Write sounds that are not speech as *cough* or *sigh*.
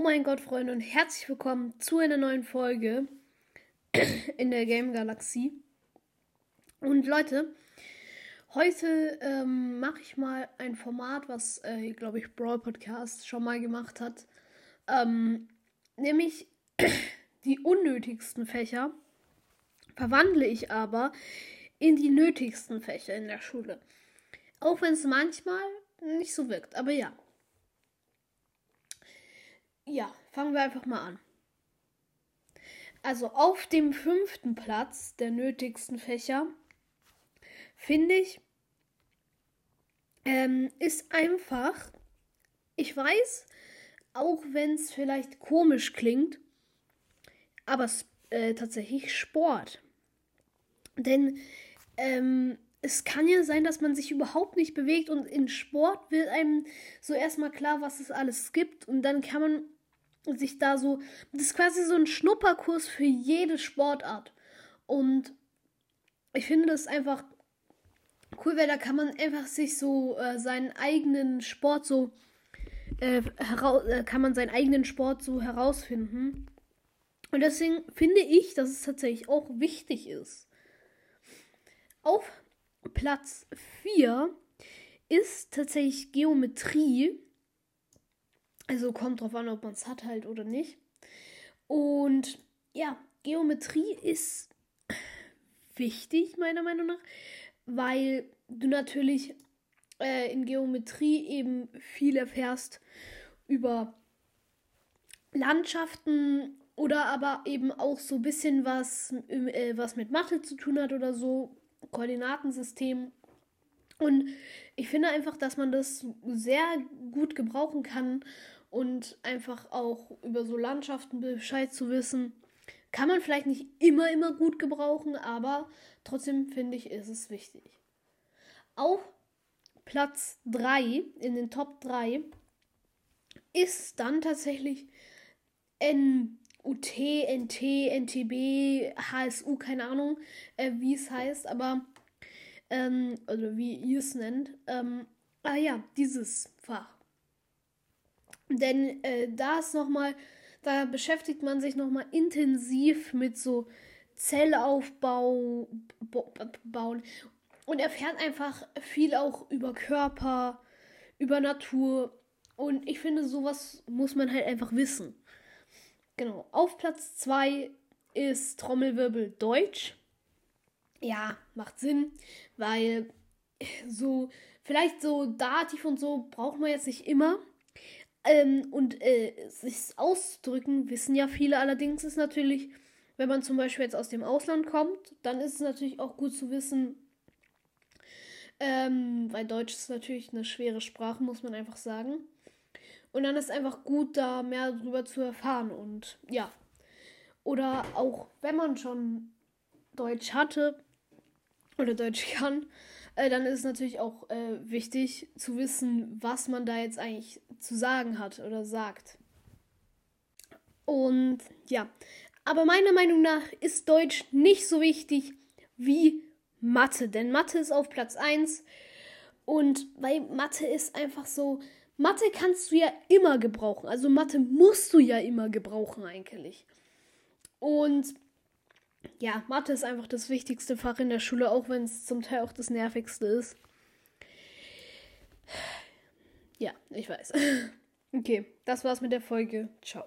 Oh mein Gott, Freunde, und herzlich willkommen zu einer neuen Folge *clears throat* in der Game Galaxie. Und Leute, heute ähm, mache ich mal ein Format, was, äh, glaube ich, Brawl Podcast schon mal gemacht hat. Ähm, nämlich *clears throat* die unnötigsten Fächer verwandle ich aber in die nötigsten Fächer in der Schule. Auch wenn es manchmal nicht so wirkt, aber ja. Ja, fangen wir einfach mal an. Also auf dem fünften Platz der nötigsten Fächer finde ich, ähm, ist einfach, ich weiß, auch wenn es vielleicht komisch klingt, aber äh, tatsächlich Sport. Denn ähm, es kann ja sein, dass man sich überhaupt nicht bewegt und in Sport wird einem so erstmal klar, was es alles gibt und dann kann man sich da so. Das ist quasi so ein Schnupperkurs für jede Sportart. Und ich finde das einfach cool, weil da kann man einfach sich so äh, seinen eigenen Sport so. Äh, äh, kann man seinen eigenen Sport so herausfinden. Und deswegen finde ich, dass es tatsächlich auch wichtig ist. Auf Platz 4 ist tatsächlich Geometrie. Also kommt drauf an, ob man es hat halt oder nicht. Und ja, Geometrie ist wichtig, meiner Meinung nach, weil du natürlich äh, in Geometrie eben viel erfährst über Landschaften oder aber eben auch so ein bisschen was, äh, was mit Mathe zu tun hat oder so, Koordinatensystem. Und ich finde einfach, dass man das sehr gut gebrauchen kann und einfach auch über so Landschaften Bescheid zu wissen, kann man vielleicht nicht immer, immer gut gebrauchen, aber trotzdem finde ich, ist es wichtig. Auf Platz 3 in den Top 3 ist dann tatsächlich NUT, NT, NTB, HSU, keine Ahnung, äh, wie es heißt, aber, ähm, also wie ihr es nennt. Ähm, ah ja, dieses Fach. Denn äh, da ist nochmal, da beschäftigt man sich nochmal intensiv mit so Zellaufbau bauen und erfährt einfach viel auch über Körper, über Natur. Und ich finde, sowas muss man halt einfach wissen. Genau. Auf Platz 2 ist Trommelwirbel Deutsch. Ja, macht Sinn, weil so, vielleicht so Dativ und so braucht man jetzt nicht immer. Ähm, und äh, sich auszudrücken, wissen ja viele. Allerdings ist natürlich, wenn man zum Beispiel jetzt aus dem Ausland kommt, dann ist es natürlich auch gut zu wissen, ähm, weil Deutsch ist natürlich eine schwere Sprache, muss man einfach sagen. Und dann ist es einfach gut, da mehr darüber zu erfahren. Und ja. Oder auch, wenn man schon Deutsch hatte oder Deutsch *laughs* kann, äh, dann ist es natürlich auch äh, wichtig zu wissen, was man da jetzt eigentlich zu sagen hat oder sagt. Und ja, aber meiner Meinung nach ist Deutsch nicht so wichtig wie Mathe, denn Mathe ist auf Platz 1 und weil Mathe ist einfach so, Mathe kannst du ja immer gebrauchen, also Mathe musst du ja immer gebrauchen eigentlich. Und ja, Mathe ist einfach das wichtigste Fach in der Schule, auch wenn es zum Teil auch das nervigste ist. Ja, ich weiß. *laughs* Okay, das war's mit der Folge. Ciao.